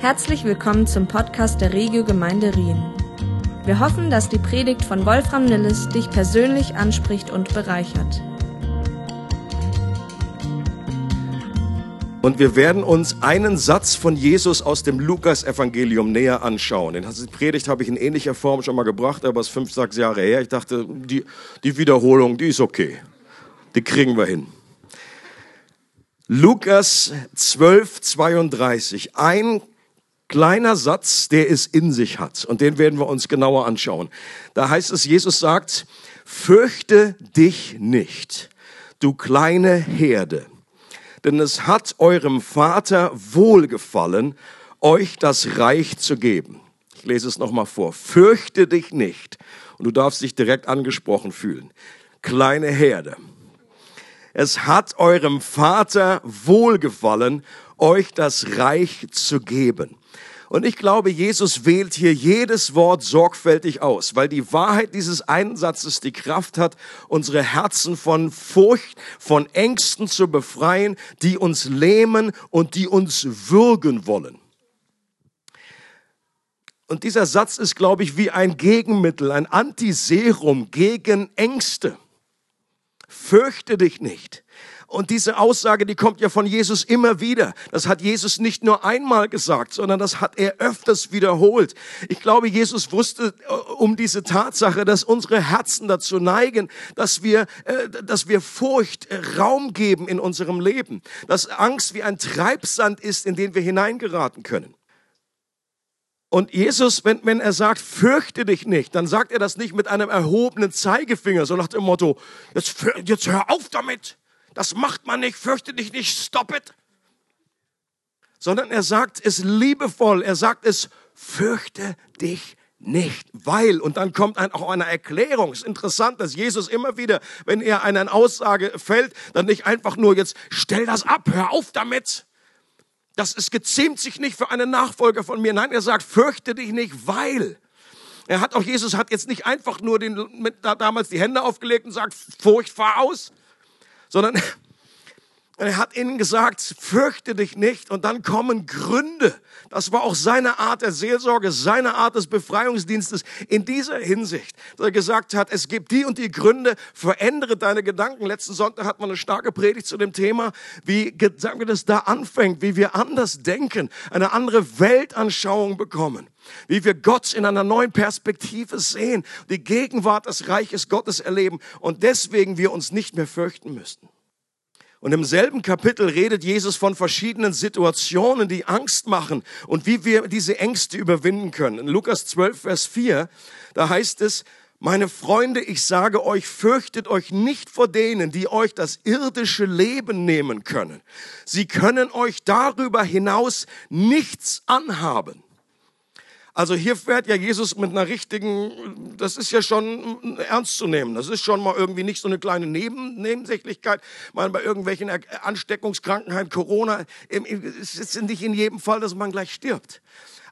Herzlich willkommen zum Podcast der Regio Gemeinde Rien. Wir hoffen, dass die Predigt von Wolfram Nilles dich persönlich anspricht und bereichert. Und wir werden uns einen Satz von Jesus aus dem Lukas-Evangelium näher anschauen. Den Predigt habe ich in ähnlicher Form schon mal gebracht, aber es ist fünf, sechs Jahre her. Ich dachte, die, die Wiederholung, die ist okay. Die kriegen wir hin. Lukas 12, 32. Ein kleiner Satz, der es in sich hat. Und den werden wir uns genauer anschauen. Da heißt es, Jesus sagt, fürchte dich nicht, du kleine Herde denn es hat eurem Vater wohlgefallen, euch das Reich zu geben. Ich lese es nochmal vor. Fürchte dich nicht. Und du darfst dich direkt angesprochen fühlen. Kleine Herde. Es hat eurem Vater wohlgefallen, euch das Reich zu geben. Und ich glaube, Jesus wählt hier jedes Wort sorgfältig aus, weil die Wahrheit dieses einen Satzes die Kraft hat, unsere Herzen von Furcht, von Ängsten zu befreien, die uns lähmen und die uns würgen wollen. Und dieser Satz ist, glaube ich, wie ein Gegenmittel, ein Antiserum gegen Ängste. Fürchte dich nicht. Und diese Aussage, die kommt ja von Jesus immer wieder. Das hat Jesus nicht nur einmal gesagt, sondern das hat er öfters wiederholt. Ich glaube, Jesus wusste äh, um diese Tatsache, dass unsere Herzen dazu neigen, dass wir, äh, dass wir Furcht äh, Raum geben in unserem Leben. Dass Angst wie ein Treibsand ist, in den wir hineingeraten können. Und Jesus, wenn, wenn er sagt, fürchte dich nicht, dann sagt er das nicht mit einem erhobenen Zeigefinger, so nach dem Motto, jetzt, jetzt hör auf damit das macht man nicht, fürchte dich nicht, stop it. Sondern er sagt es liebevoll, er sagt es, fürchte dich nicht, weil, und dann kommt ein, auch eine Erklärung. Es ist interessant, dass Jesus immer wieder, wenn er eine Aussage fällt, dann nicht einfach nur jetzt, stell das ab, hör auf damit. Das ist gezähmt sich nicht für einen Nachfolger von mir. Nein, er sagt, fürchte dich nicht, weil. Er hat auch, Jesus hat jetzt nicht einfach nur den, mit, damals die Hände aufgelegt und sagt, Furcht, fahr aus, sondern er hat ihnen gesagt, fürchte dich nicht und dann kommen Gründe. Das war auch seine Art der Seelsorge, seine Art des Befreiungsdienstes in dieser Hinsicht, dass er gesagt hat, es gibt die und die Gründe, verändere deine Gedanken. Letzten Sonntag hat man eine starke Predigt zu dem Thema, wie, wir das, da anfängt, wie wir anders denken, eine andere Weltanschauung bekommen wie wir Gott in einer neuen Perspektive sehen, die Gegenwart des Reiches Gottes erleben und deswegen wir uns nicht mehr fürchten müssten. Und im selben Kapitel redet Jesus von verschiedenen Situationen, die Angst machen und wie wir diese Ängste überwinden können. In Lukas 12, Vers 4, da heißt es, meine Freunde, ich sage euch, fürchtet euch nicht vor denen, die euch das irdische Leben nehmen können. Sie können euch darüber hinaus nichts anhaben. Also hier fährt ja Jesus mit einer richtigen, das ist ja schon ernst zu nehmen. Das ist schon mal irgendwie nicht so eine kleine Neben, Nebensächlichkeit. Man bei irgendwelchen Ansteckungskrankheiten, Corona, es ist nicht in jedem Fall, dass man gleich stirbt.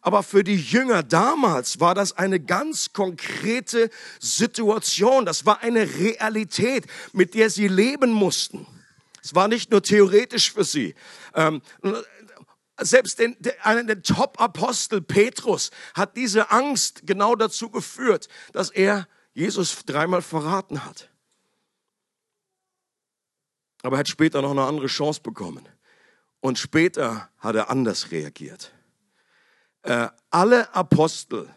Aber für die Jünger damals war das eine ganz konkrete Situation. Das war eine Realität, mit der sie leben mussten. Es war nicht nur theoretisch für sie. Selbst den, einen der Top-Apostel Petrus hat diese Angst genau dazu geführt, dass er Jesus dreimal verraten hat. Aber er hat später noch eine andere Chance bekommen. Und später hat er anders reagiert. Äh, alle Apostel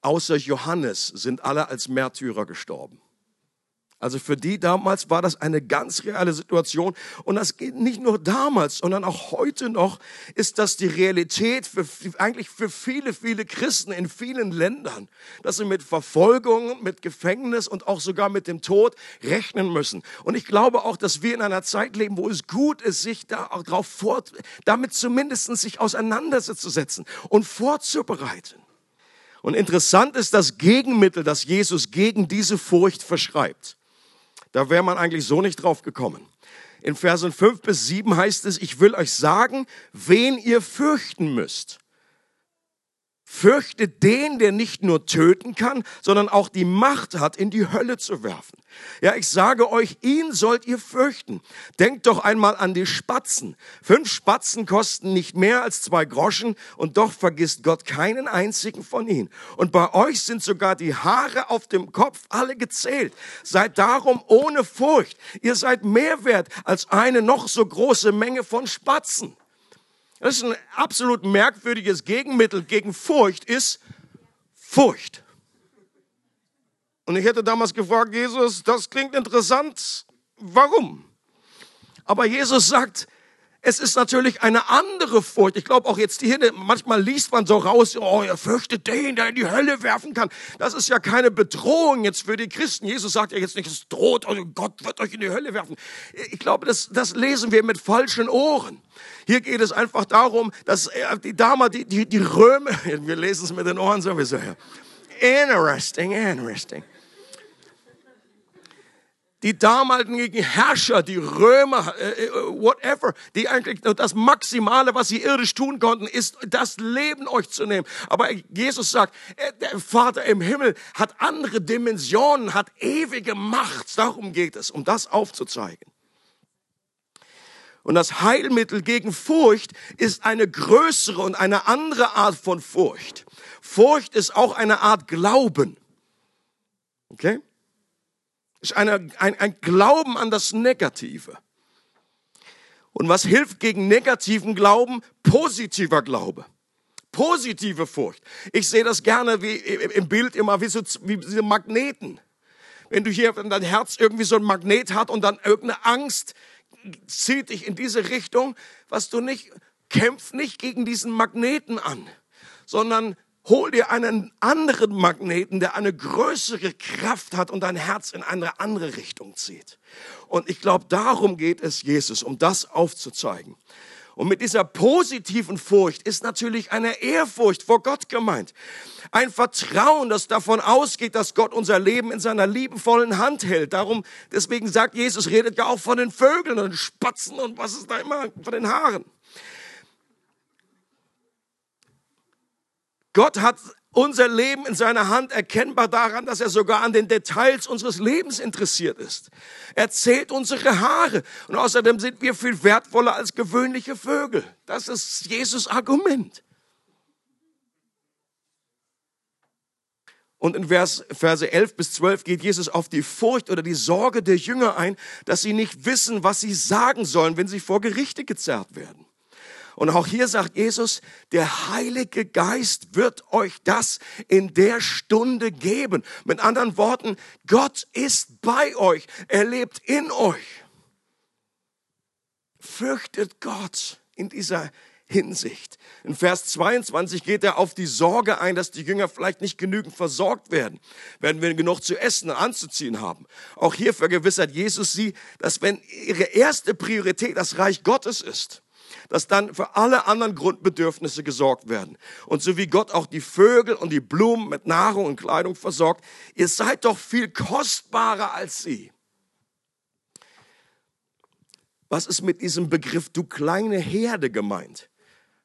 außer Johannes sind alle als Märtyrer gestorben. Also für die damals war das eine ganz reale Situation. Und das geht nicht nur damals, sondern auch heute noch ist das die Realität für, eigentlich für viele, viele Christen in vielen Ländern, dass sie mit Verfolgung, mit Gefängnis und auch sogar mit dem Tod rechnen müssen. Und ich glaube auch, dass wir in einer Zeit leben, wo es gut ist, sich da auch drauf vor, damit zumindest sich auseinanderzusetzen und vorzubereiten. Und interessant ist das Gegenmittel, das Jesus gegen diese Furcht verschreibt. Da wäre man eigentlich so nicht drauf gekommen. In Versen 5 bis 7 heißt es, ich will euch sagen, wen ihr fürchten müsst. Fürchte den, der nicht nur töten kann, sondern auch die Macht hat, in die Hölle zu werfen. Ja, ich sage euch, ihn sollt ihr fürchten. Denkt doch einmal an die Spatzen. Fünf Spatzen kosten nicht mehr als zwei Groschen und doch vergisst Gott keinen einzigen von ihnen. Und bei euch sind sogar die Haare auf dem Kopf alle gezählt. Seid darum ohne Furcht. Ihr seid mehr wert als eine noch so große Menge von Spatzen. Das ist ein absolut merkwürdiges Gegenmittel gegen Furcht, ist Furcht. Und ich hätte damals gefragt, Jesus, das klingt interessant, warum? Aber Jesus sagt, es ist natürlich eine andere Furcht. Ich glaube auch jetzt hier, manchmal liest man so raus, oh, er fürchtet den, der in die Hölle werfen kann. Das ist ja keine Bedrohung jetzt für die Christen. Jesus sagt ja jetzt nicht, es droht, oh Gott wird euch in die Hölle werfen. Ich glaube, das, das lesen wir mit falschen Ohren. Hier geht es einfach darum, dass die Dame, die, die, die Römer, wir lesen es mit den Ohren sowieso, ja. Interesting, interesting die damaligen Herrscher, die Römer, äh, äh, whatever, die eigentlich das Maximale, was sie irdisch tun konnten, ist das Leben euch zu nehmen. Aber Jesus sagt, äh, der Vater im Himmel hat andere Dimensionen, hat ewige Macht. Darum geht es, um das aufzuzeigen. Und das Heilmittel gegen Furcht ist eine größere und eine andere Art von Furcht. Furcht ist auch eine Art Glauben. Okay? Ist eine, ein, ein Glauben an das Negative. Und was hilft gegen negativen Glauben? Positiver Glaube. Positive Furcht. Ich sehe das gerne wie im Bild immer wie so wie diese Magneten. Wenn du hier wenn dein Herz irgendwie so ein Magnet hat und dann irgendeine Angst zieht dich in diese Richtung, was du nicht kämpf nicht gegen diesen Magneten an, sondern Hol dir einen anderen Magneten, der eine größere Kraft hat und dein Herz in eine andere Richtung zieht. Und ich glaube, darum geht es Jesus, um das aufzuzeigen. Und mit dieser positiven Furcht ist natürlich eine Ehrfurcht vor Gott gemeint. Ein Vertrauen, das davon ausgeht, dass Gott unser Leben in seiner liebevollen Hand hält. Darum, deswegen sagt Jesus, redet ja auch von den Vögeln und Spatzen und was ist da immer, von den Haaren. Gott hat unser Leben in seiner Hand erkennbar daran, dass er sogar an den Details unseres Lebens interessiert ist. Er zählt unsere Haare und außerdem sind wir viel wertvoller als gewöhnliche Vögel. Das ist Jesus Argument. Und in Vers, Verse 11 bis 12 geht Jesus auf die Furcht oder die Sorge der Jünger ein, dass sie nicht wissen, was sie sagen sollen, wenn sie vor Gerichte gezerrt werden. Und auch hier sagt Jesus, der Heilige Geist wird euch das in der Stunde geben. Mit anderen Worten, Gott ist bei euch. Er lebt in euch. Fürchtet Gott in dieser Hinsicht. In Vers 22 geht er auf die Sorge ein, dass die Jünger vielleicht nicht genügend versorgt werden, werden wir genug zu essen und anzuziehen haben. Auch hier vergewissert Jesus sie, dass wenn ihre erste Priorität das Reich Gottes ist, dass dann für alle anderen Grundbedürfnisse gesorgt werden. Und so wie Gott auch die Vögel und die Blumen mit Nahrung und Kleidung versorgt, ihr seid doch viel kostbarer als sie. Was ist mit diesem Begriff du kleine Herde gemeint?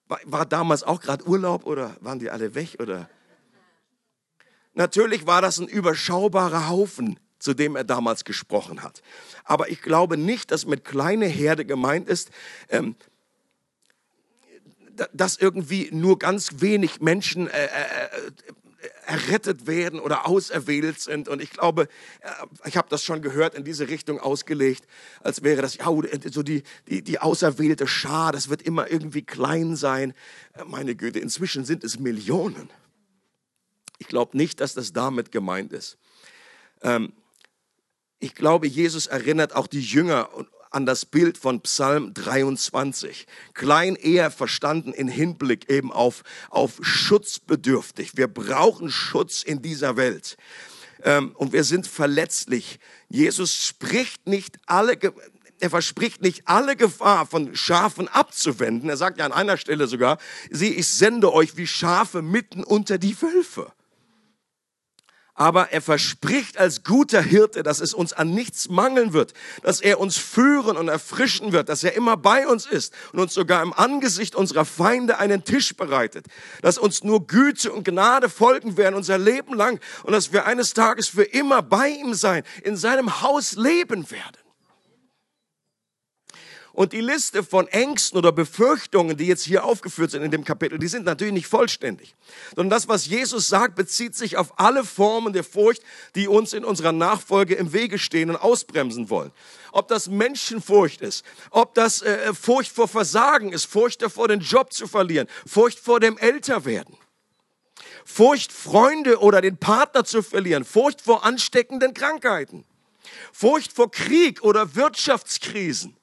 War, damals auch gerade Urlaub oder waren die alle weg oder? Natürlich war das ein überschaubarer Haufen, zu dem er damals gesprochen hat. Aber ich glaube nicht, dass mit kleine Herde gemeint ist, ähm, dass irgendwie nur ganz wenig Menschen äh, äh, äh, errettet werden oder auserwählt sind. Und ich glaube, äh, ich habe das schon gehört, in diese Richtung ausgelegt, als wäre das, ja, so die, die, die auserwählte Schar, das wird immer irgendwie klein sein. Meine Güte, inzwischen sind es Millionen. Ich glaube nicht, dass das damit gemeint ist. Ähm, ich glaube, Jesus erinnert auch die Jünger an das Bild von Psalm 23. Klein eher verstanden in Hinblick eben auf, auf schutzbedürftig. Wir brauchen Schutz in dieser Welt. Ähm, und wir sind verletzlich. Jesus spricht nicht alle, er verspricht nicht alle Gefahr von Schafen abzuwenden. Er sagt ja an einer Stelle sogar, sieh, ich sende euch wie Schafe mitten unter die Wölfe. Aber er verspricht als guter Hirte, dass es uns an nichts mangeln wird, dass er uns führen und erfrischen wird, dass er immer bei uns ist und uns sogar im Angesicht unserer Feinde einen Tisch bereitet, dass uns nur Güte und Gnade folgen werden unser Leben lang und dass wir eines Tages für immer bei ihm sein, in seinem Haus leben werden. Und die Liste von Ängsten oder Befürchtungen, die jetzt hier aufgeführt sind in dem Kapitel, die sind natürlich nicht vollständig. Sondern das, was Jesus sagt, bezieht sich auf alle Formen der Furcht, die uns in unserer Nachfolge im Wege stehen und ausbremsen wollen. Ob das Menschenfurcht ist, ob das äh, Furcht vor Versagen ist, Furcht davor, den Job zu verlieren, Furcht vor dem Älterwerden. Furcht, Freunde oder den Partner zu verlieren, Furcht vor ansteckenden Krankheiten, Furcht vor Krieg oder Wirtschaftskrisen,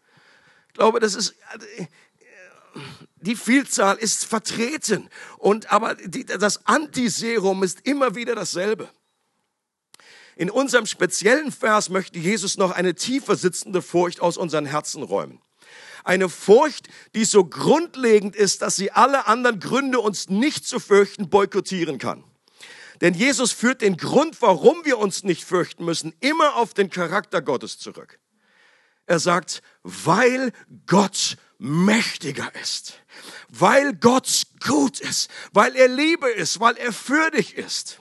glaube, das ist, die Vielzahl ist vertreten. Und, aber die, das Antiserum ist immer wieder dasselbe. In unserem speziellen Vers möchte Jesus noch eine tiefer sitzende Furcht aus unseren Herzen räumen. Eine Furcht, die so grundlegend ist, dass sie alle anderen Gründe, uns nicht zu fürchten, boykottieren kann. Denn Jesus führt den Grund, warum wir uns nicht fürchten müssen, immer auf den Charakter Gottes zurück. Er sagt, weil Gott mächtiger ist, weil Gott gut ist, weil er Liebe ist, weil er für dich ist.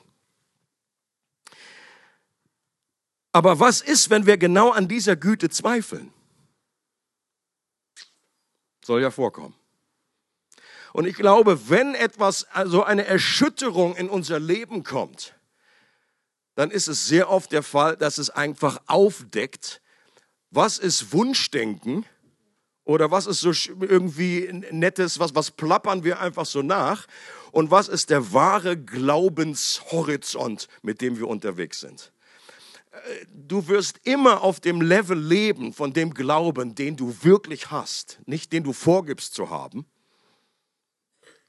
Aber was ist, wenn wir genau an dieser Güte zweifeln? Soll ja vorkommen. Und ich glaube, wenn etwas, also eine Erschütterung in unser Leben kommt, dann ist es sehr oft der Fall, dass es einfach aufdeckt, was ist Wunschdenken oder was ist so irgendwie nettes, was, was plappern wir einfach so nach und was ist der wahre Glaubenshorizont, mit dem wir unterwegs sind. Äh, du wirst immer auf dem Level leben von dem Glauben, den du wirklich hast, nicht den du vorgibst zu haben,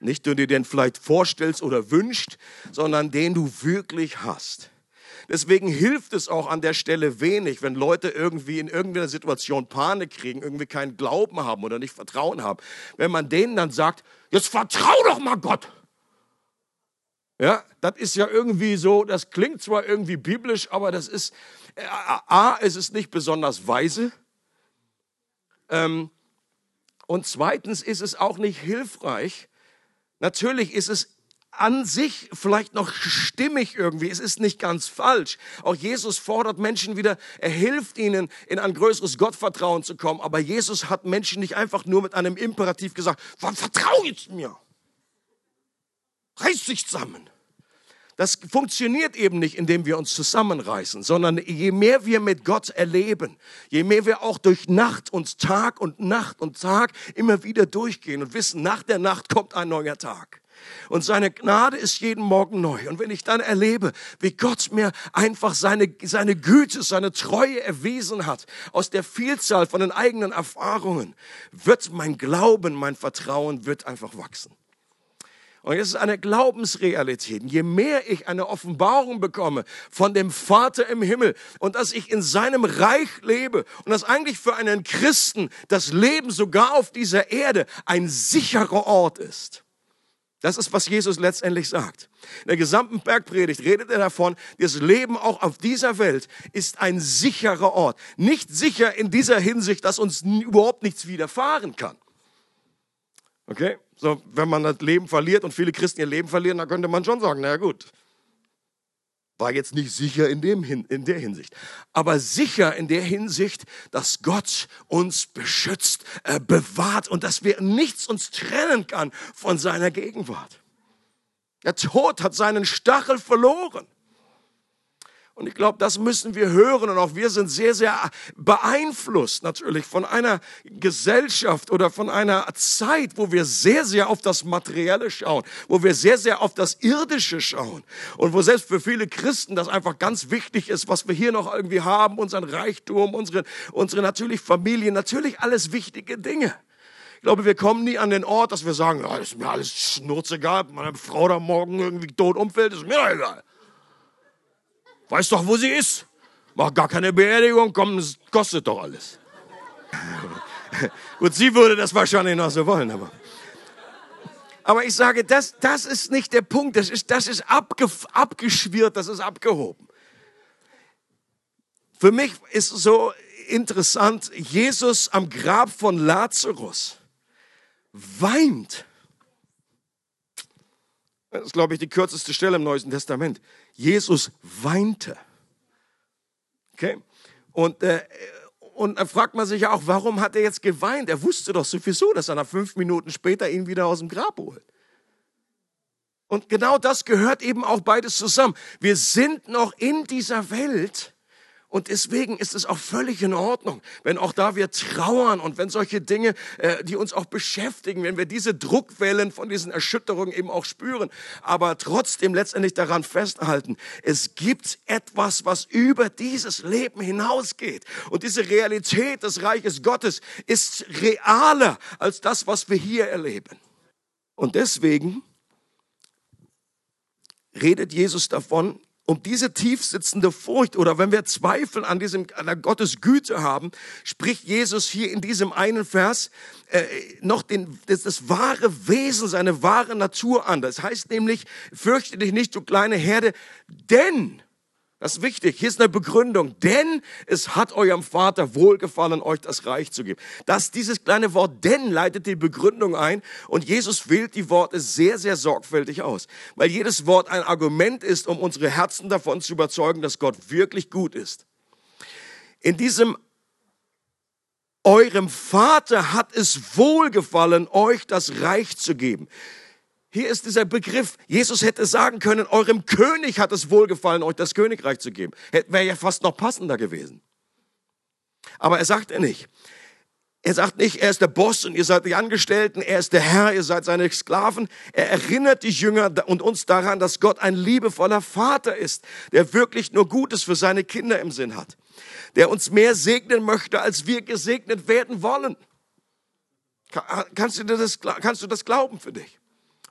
nicht den du dir vielleicht vorstellst oder wünscht, sondern den du wirklich hast. Deswegen hilft es auch an der Stelle wenig, wenn Leute irgendwie in irgendeiner Situation Panik kriegen, irgendwie keinen Glauben haben oder nicht Vertrauen haben. Wenn man denen dann sagt, jetzt vertrau doch mal Gott. Ja, das ist ja irgendwie so, das klingt zwar irgendwie biblisch, aber das ist, äh, A, es ist nicht besonders weise. Ähm, und zweitens ist es auch nicht hilfreich. Natürlich ist es an sich vielleicht noch stimmig irgendwie. Es ist nicht ganz falsch. Auch Jesus fordert Menschen wieder, er hilft ihnen, in ein größeres Gottvertrauen zu kommen. Aber Jesus hat Menschen nicht einfach nur mit einem Imperativ gesagt, vertrau jetzt mir. Reiß dich zusammen. Das funktioniert eben nicht, indem wir uns zusammenreißen, sondern je mehr wir mit Gott erleben, je mehr wir auch durch Nacht und Tag und Nacht und Tag immer wieder durchgehen und wissen, nach der Nacht kommt ein neuer Tag und seine Gnade ist jeden Morgen neu. Und wenn ich dann erlebe, wie Gott mir einfach seine, seine Güte, seine Treue erwiesen hat, aus der Vielzahl von den eigenen Erfahrungen, wird mein Glauben, mein Vertrauen wird einfach wachsen. Und es ist eine Glaubensrealität. Je mehr ich eine Offenbarung bekomme von dem Vater im Himmel und dass ich in seinem Reich lebe und dass eigentlich für einen Christen das Leben sogar auf dieser Erde ein sicherer Ort ist, das ist, was Jesus letztendlich sagt. In der gesamten Bergpredigt redet er davon, das Leben auch auf dieser Welt ist ein sicherer Ort. Nicht sicher in dieser Hinsicht, dass uns überhaupt nichts widerfahren kann. Okay? So, wenn man das Leben verliert und viele Christen ihr Leben verlieren, dann könnte man schon sagen, na gut, war jetzt nicht sicher in, dem, in der Hinsicht, aber sicher in der Hinsicht, dass Gott uns beschützt, äh, bewahrt und dass wir nichts uns trennen kann von seiner Gegenwart. Der Tod hat seinen Stachel verloren. Und ich glaube, das müssen wir hören. Und auch wir sind sehr, sehr beeinflusst natürlich von einer Gesellschaft oder von einer Zeit, wo wir sehr, sehr auf das Materielle schauen, wo wir sehr, sehr auf das Irdische schauen. Und wo selbst für viele Christen das einfach ganz wichtig ist, was wir hier noch irgendwie haben, unseren Reichtum, unsere, unsere natürlich Familie, natürlich alles wichtige Dinge. Ich glaube, wir kommen nie an den Ort, dass wir sagen, ja, ist mir alles schnurzegal, meine Frau da morgen irgendwie tot umfällt, ist mir doch egal. Weiß doch, wo sie ist. Mach gar keine Beerdigung, komm, das kostet doch alles. Gut, sie würde das wahrscheinlich noch so wollen, aber. Aber ich sage, das, das ist nicht der Punkt. Das ist, das ist abge, abgeschwirrt, das ist abgehoben. Für mich ist so interessant, Jesus am Grab von Lazarus weint. Das ist, glaube ich, die kürzeste Stelle im Neuen Testament. Jesus weinte. Okay? Und, äh, und da fragt man sich ja auch, warum hat er jetzt geweint? Er wusste doch sowieso, dass er nach fünf Minuten später ihn wieder aus dem Grab holt. Und genau das gehört eben auch beides zusammen. Wir sind noch in dieser Welt, und deswegen ist es auch völlig in Ordnung, wenn auch da wir trauern und wenn solche Dinge, äh, die uns auch beschäftigen, wenn wir diese Druckwellen von diesen Erschütterungen eben auch spüren, aber trotzdem letztendlich daran festhalten, es gibt etwas, was über dieses Leben hinausgeht. Und diese Realität des Reiches Gottes ist realer als das, was wir hier erleben. Und deswegen redet Jesus davon, um diese tiefsitzende Furcht oder wenn wir Zweifel an diesem an der Gottes Güte haben, spricht Jesus hier in diesem einen Vers äh, noch den, das, das wahre Wesen, seine wahre Natur an. Das heißt nämlich, fürchte dich nicht, du kleine Herde, denn das ist wichtig. Hier ist eine Begründung. Denn es hat eurem Vater wohlgefallen, euch das Reich zu geben. Das, dieses kleine Wort denn leitet die Begründung ein und Jesus wählt die Worte sehr, sehr sorgfältig aus. Weil jedes Wort ein Argument ist, um unsere Herzen davon zu überzeugen, dass Gott wirklich gut ist. In diesem eurem Vater hat es wohlgefallen, euch das Reich zu geben. Hier ist dieser Begriff. Jesus hätte sagen können, eurem König hat es wohlgefallen, euch das Königreich zu geben. Wäre ja fast noch passender gewesen. Aber er sagt er nicht. Er sagt nicht, er ist der Boss und ihr seid die Angestellten, er ist der Herr, ihr seid seine Sklaven. Er erinnert die Jünger und uns daran, dass Gott ein liebevoller Vater ist, der wirklich nur Gutes für seine Kinder im Sinn hat, der uns mehr segnen möchte, als wir gesegnet werden wollen. Kannst du das, kannst du das glauben für dich?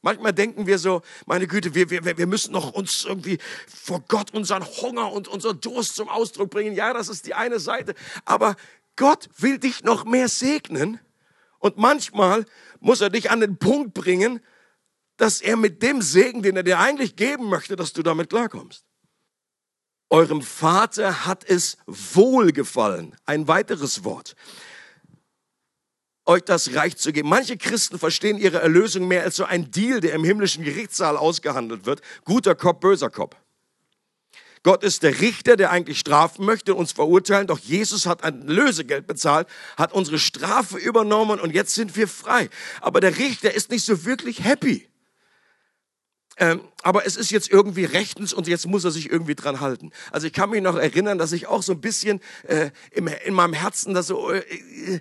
Manchmal denken wir so, meine Güte, wir, wir, wir müssen noch uns irgendwie vor Gott unseren Hunger und unseren Durst zum Ausdruck bringen. Ja, das ist die eine Seite. Aber Gott will dich noch mehr segnen. Und manchmal muss er dich an den Punkt bringen, dass er mit dem Segen, den er dir eigentlich geben möchte, dass du damit klarkommst. Eurem Vater hat es wohlgefallen. Ein weiteres Wort euch das Reich zu geben. Manche Christen verstehen ihre Erlösung mehr als so ein Deal, der im himmlischen Gerichtssaal ausgehandelt wird. Guter Kopf, böser Kopf. Gott ist der Richter, der eigentlich strafen möchte, uns verurteilen. Doch Jesus hat ein Lösegeld bezahlt, hat unsere Strafe übernommen und jetzt sind wir frei. Aber der Richter ist nicht so wirklich happy. Ähm, aber es ist jetzt irgendwie rechtens und jetzt muss er sich irgendwie dran halten. Also ich kann mich noch erinnern, dass ich auch so ein bisschen äh, im, in meinem Herzen das so, äh,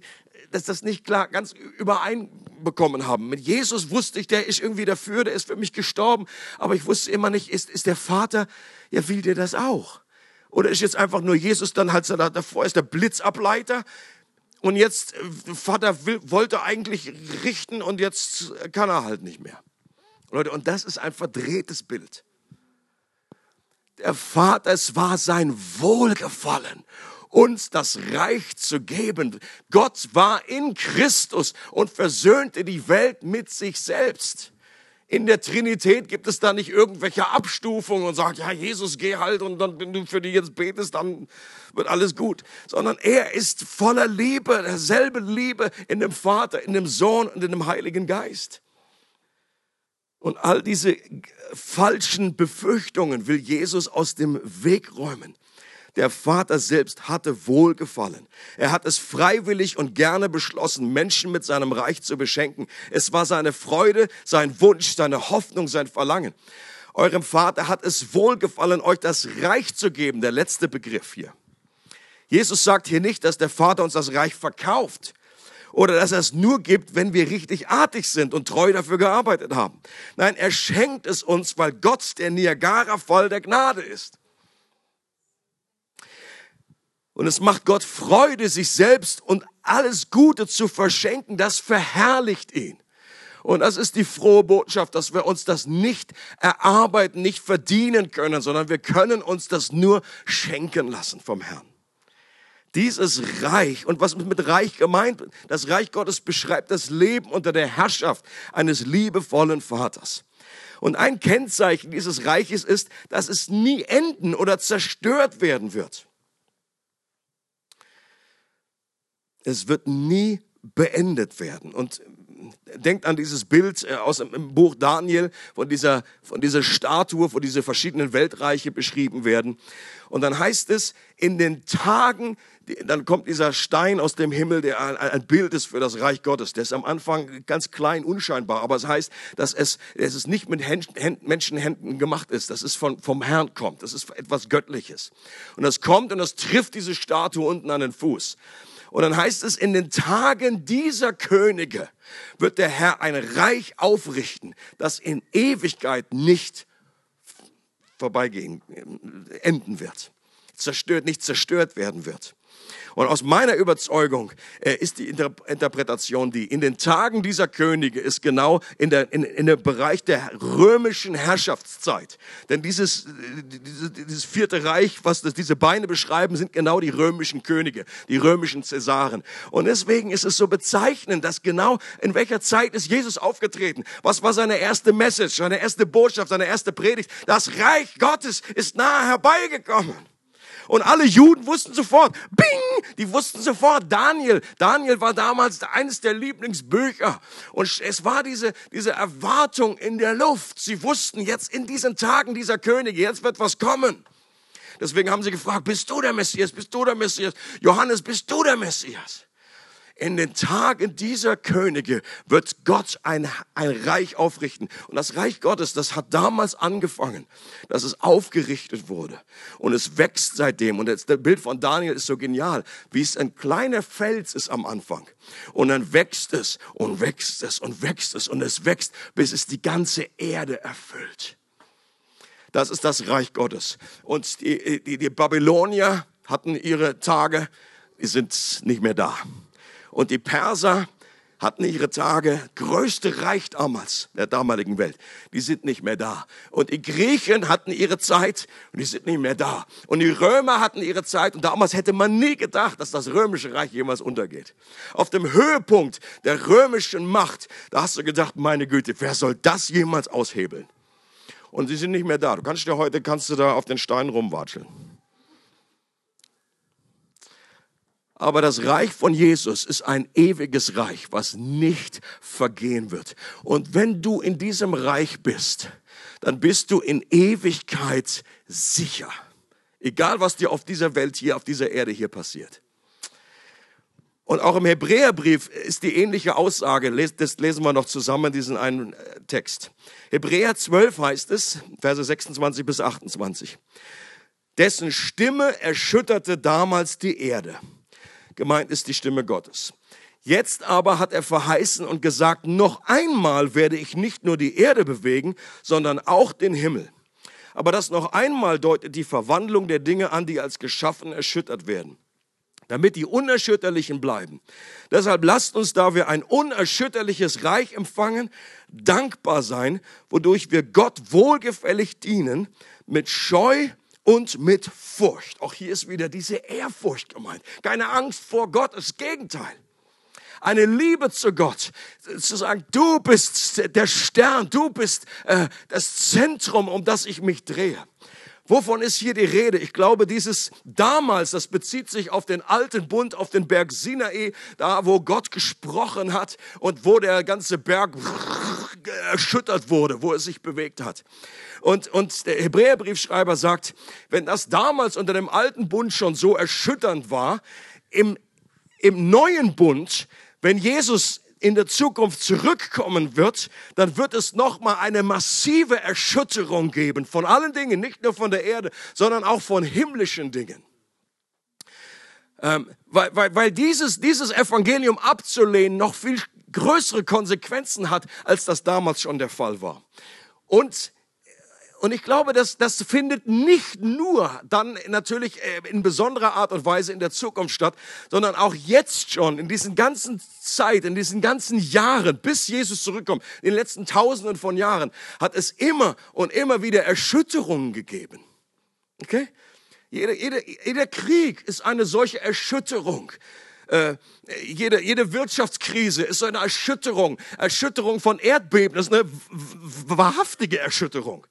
dass das nicht klar ganz übereinbekommen haben. Mit Jesus wusste ich, der ist irgendwie dafür, der ist für mich gestorben, aber ich wusste immer nicht, ist, ist der Vater, ja, will der das auch? Oder ist jetzt einfach nur Jesus dann halt davor ist der Blitzableiter und jetzt äh, Vater will, wollte eigentlich richten und jetzt kann er halt nicht mehr. Leute, und das ist ein verdrehtes Bild. Der Vater, es war sein Wohlgefallen uns das Reich zu geben. Gott war in Christus und versöhnte die Welt mit sich selbst. In der Trinität gibt es da nicht irgendwelche Abstufungen und sagt, ja, Jesus, geh halt und dann, wenn du für die jetzt betest, dann wird alles gut. Sondern er ist voller Liebe, derselbe Liebe in dem Vater, in dem Sohn und in dem Heiligen Geist. Und all diese falschen Befürchtungen will Jesus aus dem Weg räumen. Der Vater selbst hatte Wohlgefallen. Er hat es freiwillig und gerne beschlossen, Menschen mit seinem Reich zu beschenken. Es war seine Freude, sein Wunsch, seine Hoffnung, sein Verlangen. Eurem Vater hat es wohlgefallen, euch das Reich zu geben. Der letzte Begriff hier. Jesus sagt hier nicht, dass der Vater uns das Reich verkauft oder dass er es nur gibt, wenn wir richtig artig sind und treu dafür gearbeitet haben. Nein, er schenkt es uns, weil Gott der Niagara-Fall der Gnade ist. Und es macht Gott Freude, sich selbst und alles Gute zu verschenken. Das verherrlicht ihn. Und das ist die frohe Botschaft, dass wir uns das nicht erarbeiten, nicht verdienen können, sondern wir können uns das nur schenken lassen vom Herrn. Dieses Reich, und was mit Reich gemeint? Das Reich Gottes beschreibt das Leben unter der Herrschaft eines liebevollen Vaters. Und ein Kennzeichen dieses Reiches ist, dass es nie enden oder zerstört werden wird. Es wird nie beendet werden. Und denkt an dieses Bild äh, aus dem Buch Daniel von dieser, von dieser Statue, wo diese verschiedenen Weltreiche beschrieben werden. Und dann heißt es, in den Tagen, dann kommt dieser Stein aus dem Himmel, der ein Bild ist für das Reich Gottes. Der ist am Anfang ganz klein, unscheinbar, aber es heißt, dass es, dass es nicht mit Händen, Menschenhänden gemacht ist, dass es von, vom Herrn kommt. Das ist etwas Göttliches. Und das kommt und das trifft diese Statue unten an den Fuß. Und dann heißt es, in den Tagen dieser Könige wird der Herr ein Reich aufrichten, das in Ewigkeit nicht vorbeigehen, äh, enden wird. Zerstört, nicht zerstört werden wird. Und aus meiner Überzeugung äh, ist die Inter Interpretation die, in den Tagen dieser Könige ist genau in der, in, in der Bereich der römischen Herrschaftszeit. Denn dieses, dieses, dieses vierte Reich, was das, diese Beine beschreiben, sind genau die römischen Könige, die römischen Cäsaren. Und deswegen ist es so bezeichnend, dass genau in welcher Zeit ist Jesus aufgetreten? Was war seine erste Message, seine erste Botschaft, seine erste Predigt? Das Reich Gottes ist nahe herbeigekommen. Und alle Juden wussten sofort, bing, die wussten sofort, Daniel, Daniel war damals eines der Lieblingsbücher. Und es war diese, diese Erwartung in der Luft. Sie wussten jetzt in diesen Tagen dieser Könige, jetzt wird was kommen. Deswegen haben sie gefragt, bist du der Messias? Bist du der Messias? Johannes, bist du der Messias? In den Tagen dieser Könige wird Gott ein, ein Reich aufrichten. Und das Reich Gottes, das hat damals angefangen, dass es aufgerichtet wurde. Und es wächst seitdem. Und das Bild von Daniel ist so genial, wie es ein kleiner Fels ist am Anfang. Und dann wächst es und wächst es und wächst es und es wächst, bis es die ganze Erde erfüllt. Das ist das Reich Gottes. Und die, die, die Babylonier hatten ihre Tage, die sind nicht mehr da. Und die Perser hatten ihre Tage, größte Reich damals, der damaligen Welt. Die sind nicht mehr da. Und die Griechen hatten ihre Zeit und die sind nicht mehr da. Und die Römer hatten ihre Zeit und damals hätte man nie gedacht, dass das römische Reich jemals untergeht. Auf dem Höhepunkt der römischen Macht, da hast du gedacht, meine Güte, wer soll das jemals aushebeln? Und sie sind nicht mehr da. Du kannst dir heute, kannst du da auf den Stein rumwatscheln. Aber das Reich von Jesus ist ein ewiges Reich, was nicht vergehen wird. Und wenn du in diesem Reich bist, dann bist du in Ewigkeit sicher. Egal, was dir auf dieser Welt hier, auf dieser Erde hier passiert. Und auch im Hebräerbrief ist die ähnliche Aussage. Das lesen wir noch zusammen, diesen einen äh, Text. Hebräer 12 heißt es, Verse 26 bis 28. Dessen Stimme erschütterte damals die Erde Gemeint ist die Stimme Gottes. Jetzt aber hat er verheißen und gesagt, noch einmal werde ich nicht nur die Erde bewegen, sondern auch den Himmel. Aber das noch einmal deutet die Verwandlung der Dinge an, die als geschaffen erschüttert werden, damit die Unerschütterlichen bleiben. Deshalb lasst uns, da wir ein unerschütterliches Reich empfangen, dankbar sein, wodurch wir Gott wohlgefällig dienen, mit Scheu und mit Furcht. Auch hier ist wieder diese Ehrfurcht gemeint. Keine Angst vor Gott, das Gegenteil. Eine Liebe zu Gott, zu sagen, du bist der Stern, du bist äh, das Zentrum, um das ich mich drehe. Wovon ist hier die Rede? Ich glaube, dieses damals, das bezieht sich auf den alten Bund, auf den Berg Sinai, da wo Gott gesprochen hat und wo der ganze Berg erschüttert wurde, wo es sich bewegt hat. Und, und der Hebräerbriefschreiber sagt, wenn das damals unter dem alten Bund schon so erschütternd war, im, im neuen Bund, wenn Jesus in der Zukunft zurückkommen wird, dann wird es nochmal eine massive Erschütterung geben von allen Dingen, nicht nur von der Erde, sondern auch von himmlischen Dingen. Ähm, weil, weil, weil dieses, dieses Evangelium abzulehnen noch viel größere Konsequenzen hat, als das damals schon der Fall war. Und und ich glaube, dass das findet nicht nur dann natürlich äh, in besonderer Art und Weise in der Zukunft statt, sondern auch jetzt schon in diesen ganzen Zeit, in diesen ganzen Jahren, bis Jesus zurückkommt, in den letzten Tausenden von Jahren, hat es immer und immer wieder Erschütterungen gegeben. Okay? Jeder, jeder, jeder Krieg ist eine solche Erschütterung. Äh, jede, jede Wirtschaftskrise ist eine Erschütterung. Erschütterung von Erdbeben, das ist eine wahrhaftige Erschütterung.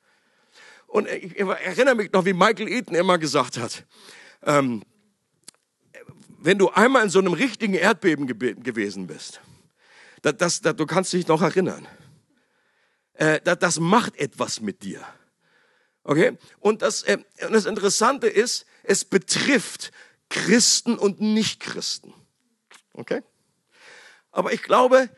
Und ich erinnere mich noch, wie Michael Eaton immer gesagt hat, ähm, wenn du einmal in so einem richtigen Erdbeben gewesen bist, das, das, das, du kannst dich noch erinnern, äh, das, das macht etwas mit dir. Okay? Und das, äh, das Interessante ist, es betrifft Christen und Nichtchristen. Okay? Aber ich glaube,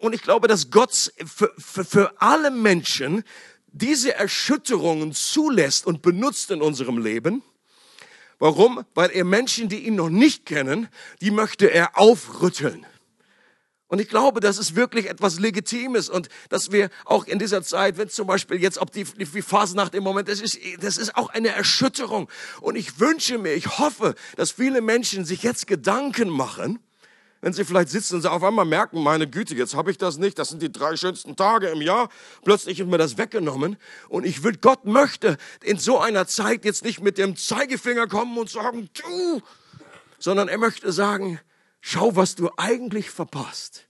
und ich glaube, dass Gott für, für, für alle Menschen diese Erschütterungen zulässt und benutzt in unserem Leben. Warum? Weil er Menschen, die ihn noch nicht kennen, die möchte er aufrütteln. Und ich glaube, das ist wirklich etwas Legitimes und dass wir auch in dieser Zeit, wenn zum Beispiel jetzt, ob die, die Phasenacht im Moment, das ist, das ist auch eine Erschütterung. Und ich wünsche mir, ich hoffe, dass viele Menschen sich jetzt Gedanken machen, wenn sie vielleicht sitzen und sie auf einmal merken, meine Güte, jetzt habe ich das nicht, das sind die drei schönsten Tage im Jahr, plötzlich ist mir das weggenommen und ich will, Gott möchte in so einer Zeit jetzt nicht mit dem Zeigefinger kommen und sagen, du, sondern er möchte sagen, schau, was du eigentlich verpasst.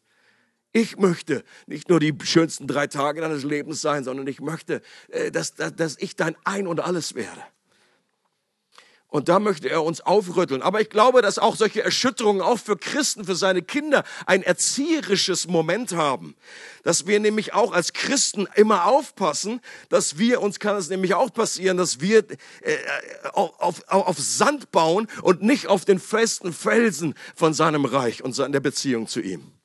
Ich möchte nicht nur die schönsten drei Tage deines Lebens sein, sondern ich möchte, äh, dass, dass, dass ich dein Ein und alles werde. Und da möchte er uns aufrütteln. Aber ich glaube, dass auch solche Erschütterungen auch für Christen, für seine Kinder ein erzieherisches Moment haben. Dass wir nämlich auch als Christen immer aufpassen, dass wir, uns kann es nämlich auch passieren, dass wir äh, auf, auf, auf Sand bauen und nicht auf den festen Felsen von seinem Reich und der Beziehung zu ihm.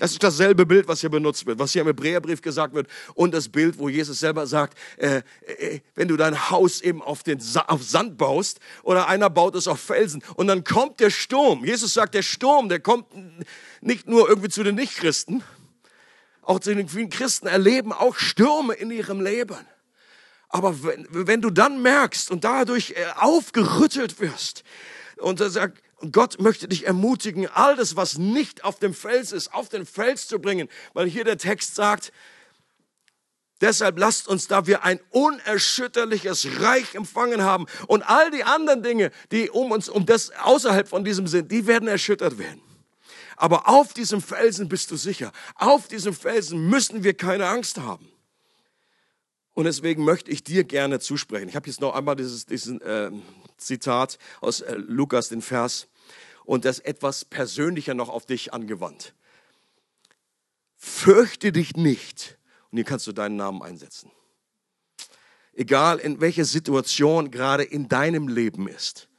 Das ist dasselbe Bild, was hier benutzt wird, was hier im Hebräerbrief gesagt wird und das Bild, wo Jesus selber sagt, äh, äh, wenn du dein Haus eben auf, den Sa auf Sand baust oder einer baut es auf Felsen und dann kommt der Sturm. Jesus sagt, der Sturm, der kommt nicht nur irgendwie zu den Nichtchristen, auch zu den vielen Christen erleben auch Stürme in ihrem Leben. Aber wenn, wenn du dann merkst und dadurch äh, aufgerüttelt wirst und er sagt, und Gott möchte dich ermutigen, all das, was nicht auf dem Fels ist, auf den Fels zu bringen, weil hier der Text sagt, Deshalb lasst uns, da wir ein unerschütterliches Reich empfangen haben und all die anderen Dinge, die um uns, um das außerhalb von diesem sind, die werden erschüttert werden. Aber auf diesem Felsen bist du sicher. Auf diesem Felsen müssen wir keine Angst haben. Und deswegen möchte ich dir gerne zusprechen. Ich habe jetzt noch einmal dieses, diesen äh, Zitat aus äh, Lukas, den Vers und das etwas persönlicher noch auf dich angewandt. Fürchte dich nicht. Und hier kannst du deinen Namen einsetzen. Egal in welcher Situation gerade in deinem Leben ist.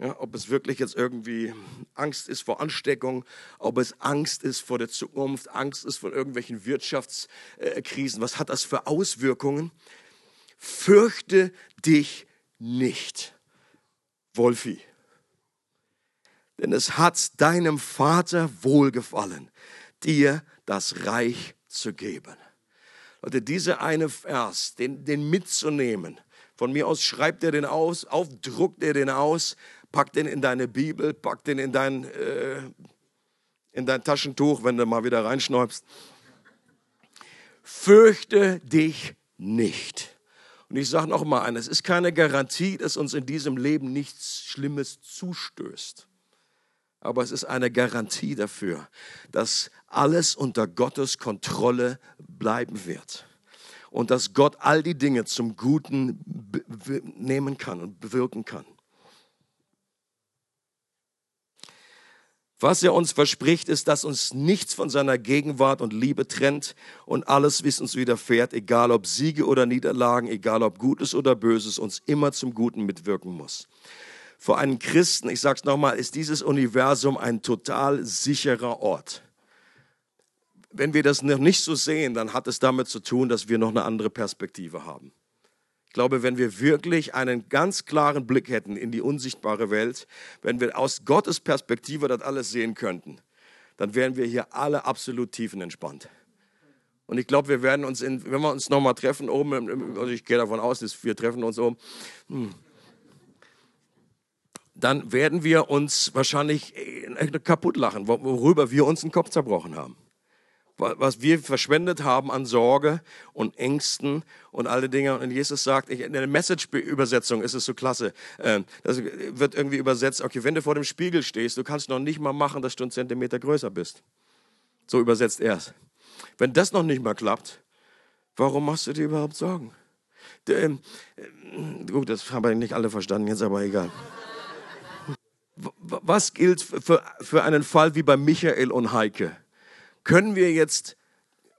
Ja, ob es wirklich jetzt irgendwie Angst ist vor Ansteckung, ob es Angst ist vor der Zukunft, Angst ist vor irgendwelchen Wirtschaftskrisen. Was hat das für Auswirkungen? Fürchte dich nicht, Wolfi denn es hat deinem Vater wohlgefallen, dir das Reich zu geben. Leute, dieser eine Vers, den, den mitzunehmen, von mir aus schreibt er den aus, aufdruckt er den aus, packt den in deine Bibel, packt den in dein, äh, in dein Taschentuch, wenn du mal wieder reinschneubst. Fürchte dich nicht. Und ich sage noch mal eines, es ist keine Garantie, dass uns in diesem Leben nichts Schlimmes zustößt aber es ist eine Garantie dafür, dass alles unter Gottes Kontrolle bleiben wird und dass Gott all die Dinge zum Guten nehmen kann und bewirken kann. Was er uns verspricht, ist, dass uns nichts von seiner Gegenwart und Liebe trennt und alles, wie es uns widerfährt, egal ob Siege oder Niederlagen, egal ob Gutes oder Böses, uns immer zum Guten mitwirken muss. Für einen Christen, ich sage es nochmal, ist dieses Universum ein total sicherer Ort. Wenn wir das noch nicht so sehen, dann hat es damit zu tun, dass wir noch eine andere Perspektive haben. Ich glaube, wenn wir wirklich einen ganz klaren Blick hätten in die unsichtbare Welt, wenn wir aus Gottes Perspektive das alles sehen könnten, dann wären wir hier alle absolut tiefenentspannt. Und ich glaube, wir werden uns, in, wenn wir uns nochmal treffen oben, also ich gehe davon aus, dass wir treffen uns oben, hm, dann werden wir uns wahrscheinlich äh, kaputt lachen, worüber wir uns den Kopf zerbrochen haben. Was wir verschwendet haben an Sorge und Ängsten und alle Dinge. Und Jesus sagt, in der Message-Übersetzung ist es so klasse. Ähm, das wird irgendwie übersetzt, okay, wenn du vor dem Spiegel stehst, du kannst noch nicht mal machen, dass du einen Zentimeter größer bist. So übersetzt er es. Wenn das noch nicht mal klappt, warum machst du dir überhaupt Sorgen? Ähm, gut, das haben nicht alle verstanden, jetzt aber egal. Was gilt für, für einen Fall wie bei Michael und Heike? Können wir jetzt,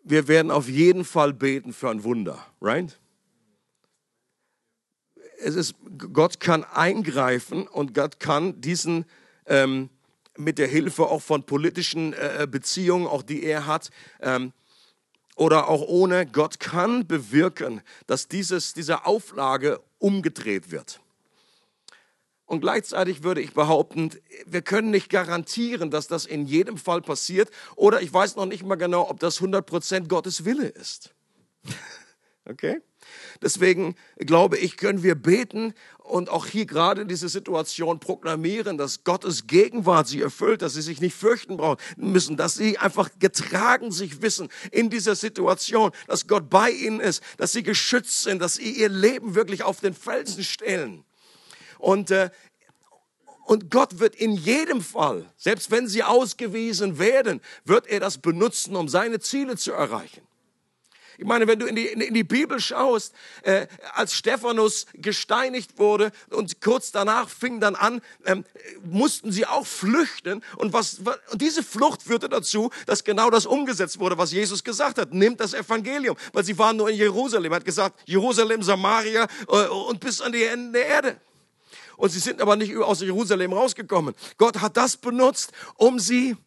wir werden auf jeden Fall beten für ein Wunder, right? Es ist, Gott kann eingreifen und Gott kann diesen ähm, mit der Hilfe auch von politischen äh, Beziehungen, auch die er hat, ähm, oder auch ohne, Gott kann bewirken, dass dieses, diese Auflage umgedreht wird. Und gleichzeitig würde ich behaupten, wir können nicht garantieren, dass das in jedem Fall passiert. Oder ich weiß noch nicht mal genau, ob das 100% Gottes Wille ist. Okay? Deswegen glaube ich, können wir beten und auch hier gerade in dieser Situation proklamieren, dass Gottes Gegenwart sie erfüllt, dass sie sich nicht fürchten brauchen müssen, dass sie einfach getragen sich wissen in dieser Situation, dass Gott bei ihnen ist, dass sie geschützt sind, dass sie ihr Leben wirklich auf den Felsen stellen. Und, äh, und Gott wird in jedem Fall, selbst wenn sie ausgewiesen werden, wird er das benutzen, um seine Ziele zu erreichen. Ich meine, wenn du in die, in die Bibel schaust, äh, als Stephanus gesteinigt wurde und kurz danach fing dann an, ähm, mussten sie auch flüchten. Und, was, und diese Flucht führte dazu, dass genau das umgesetzt wurde, was Jesus gesagt hat. Nimmt das Evangelium, weil sie waren nur in Jerusalem. Er hat gesagt, Jerusalem, Samaria äh, und bis an die Enden der Erde und sie sind aber nicht aus Jerusalem rausgekommen. Gott hat das benutzt, um sie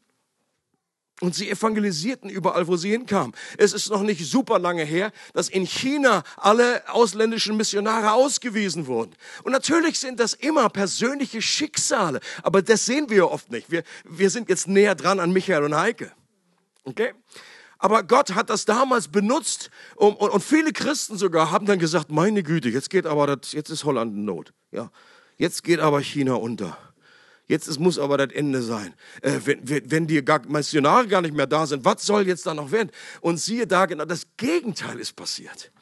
und sie evangelisierten überall, wo sie hinkamen. Es ist noch nicht super lange her, dass in China alle ausländischen Missionare ausgewiesen wurden. Und natürlich sind das immer persönliche Schicksale, aber das sehen wir oft nicht. Wir, wir sind jetzt näher dran an Michael und Heike. Okay? Aber Gott hat das damals benutzt um, und, und viele Christen sogar haben dann gesagt, meine Güte, jetzt geht aber das, jetzt ist Holland in Not. Ja, Jetzt geht aber China unter. Jetzt es muss aber das Ende sein. Äh, wenn, wenn die gar, Missionare gar nicht mehr da sind, was soll jetzt da noch werden? Und siehe da, genau das Gegenteil ist passiert.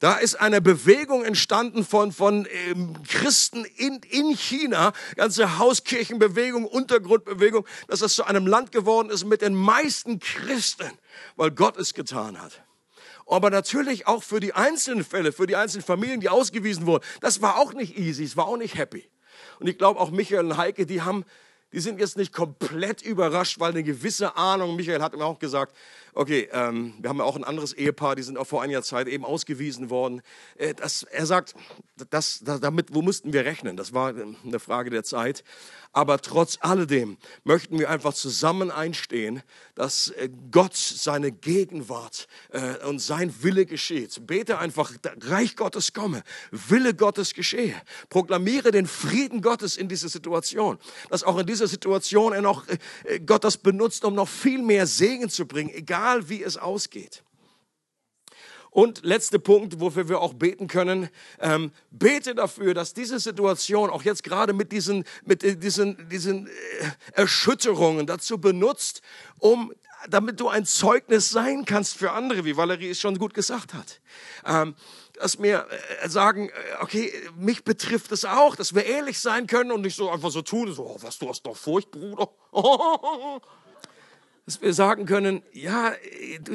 Da ist eine Bewegung entstanden von, von ähm, Christen in, in China, ganze Hauskirchenbewegung, Untergrundbewegung, dass das zu einem Land geworden ist mit den meisten Christen, weil Gott es getan hat aber natürlich auch für die einzelnen Fälle, für die einzelnen Familien, die ausgewiesen wurden. Das war auch nicht easy, es war auch nicht happy. Und ich glaube auch Michael und Heike, die haben, die sind jetzt nicht komplett überrascht, weil eine gewisse Ahnung, Michael hat mir auch gesagt, okay, ähm, wir haben ja auch ein anderes Ehepaar, die sind auch vor einiger Zeit eben ausgewiesen worden. Äh, das, er sagt, das, damit, wo mussten wir rechnen? Das war eine Frage der Zeit. Aber trotz alledem möchten wir einfach zusammen einstehen, dass äh, Gott seine Gegenwart äh, und sein Wille geschieht. Bete einfach, Reich Gottes komme, Wille Gottes geschehe. Proklamiere den Frieden Gottes in dieser Situation. Dass auch in dieser Situation er noch, äh, Gott das benutzt, um noch viel mehr Segen zu bringen, egal wie es ausgeht. Und letzter Punkt, wofür wir auch beten können, ähm, bete dafür, dass diese Situation auch jetzt gerade mit diesen, mit diesen, diesen äh, Erschütterungen dazu benutzt, um damit du ein Zeugnis sein kannst für andere, wie Valerie es schon gut gesagt hat. Ähm, dass wir äh, sagen, äh, okay, mich betrifft es auch, dass wir ehrlich sein können und nicht so einfach so tun, so, oh, was, du hast doch Furcht, Bruder. dass wir sagen können, ja,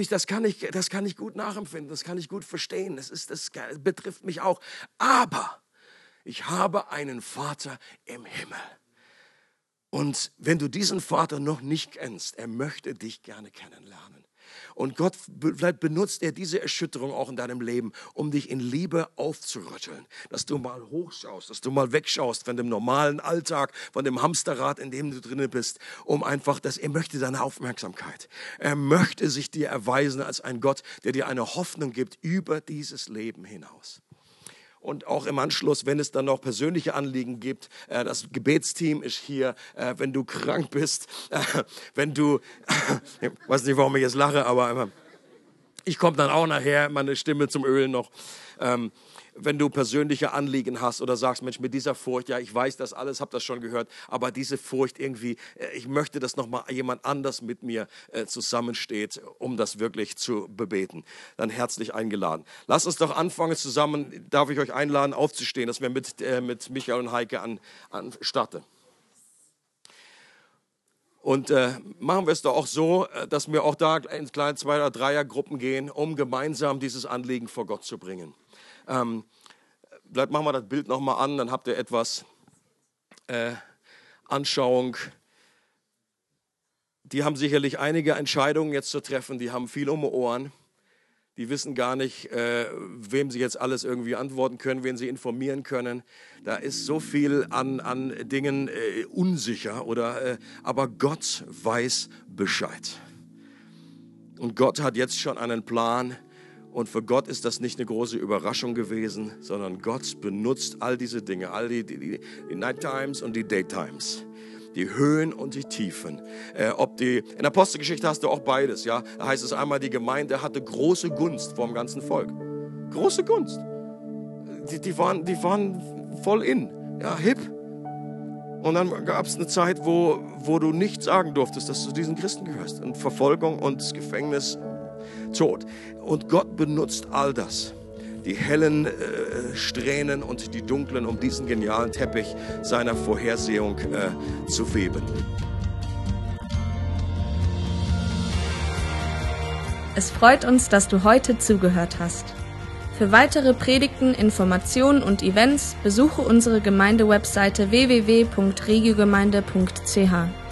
das kann ich, das kann ich gut nachempfinden, das kann ich gut verstehen, das, ist, das betrifft mich auch. Aber ich habe einen Vater im Himmel. Und wenn du diesen Vater noch nicht kennst, er möchte dich gerne kennenlernen. Und Gott, vielleicht benutzt er diese Erschütterung auch in deinem Leben, um dich in Liebe aufzurütteln. Dass du mal hochschaust, dass du mal wegschaust von dem normalen Alltag, von dem Hamsterrad, in dem du drin bist, um einfach, dass er möchte deine Aufmerksamkeit. Er möchte sich dir erweisen als ein Gott, der dir eine Hoffnung gibt über dieses Leben hinaus und auch im Anschluss, wenn es dann noch persönliche Anliegen gibt. Äh, das Gebetsteam ist hier, äh, wenn du krank bist, äh, wenn du, ich weiß nicht, warum ich jetzt lache, aber Ich komme dann auch nachher, meine Stimme zum Ölen noch. Wenn du persönliche Anliegen hast oder sagst, Mensch, mit dieser Furcht, ja, ich weiß das alles, habe das schon gehört, aber diese Furcht irgendwie, äh, ich möchte, dass nochmal jemand anders mit mir äh, zusammensteht, um das wirklich zu bebeten. Dann herzlich eingeladen. Lass uns doch anfangen zusammen, darf ich euch einladen, aufzustehen, dass wir mit, äh, mit Michael und Heike an, an starten. Und äh, machen wir es doch auch so, äh, dass wir auch da in kleinen Zwei- oder Dreiergruppen gehen, um gemeinsam dieses Anliegen vor Gott zu bringen. Ähm, vielleicht machen wir das Bild nochmal an, dann habt ihr etwas äh, Anschauung. Die haben sicherlich einige Entscheidungen jetzt zu treffen, die haben viel um die Ohren. Die wissen gar nicht, äh, wem sie jetzt alles irgendwie antworten können, wen sie informieren können. Da ist so viel an, an Dingen äh, unsicher, oder, äh, aber Gott weiß Bescheid. Und Gott hat jetzt schon einen Plan. Und für Gott ist das nicht eine große Überraschung gewesen, sondern Gott benutzt all diese Dinge, all die, die, die Night Times und die Daytimes die Höhen und die Tiefen. Äh, ob die, in der Apostelgeschichte hast du auch beides. Ja? Da heißt es einmal, die Gemeinde hatte große Gunst vor dem ganzen Volk. Große Gunst. Die, die, waren, die waren voll in, ja, hip. Und dann gab es eine Zeit, wo, wo du nicht sagen durftest, dass du diesen Christen gehörst. Und Verfolgung und das Gefängnis, Tod. Und Gott benutzt all das die hellen äh, Strähnen und die dunklen, um diesen genialen Teppich seiner Vorhersehung äh, zu weben. Es freut uns, dass du heute zugehört hast. Für weitere Predigten, Informationen und Events besuche unsere Gemeindewebseite www.regiogemeinde.ch.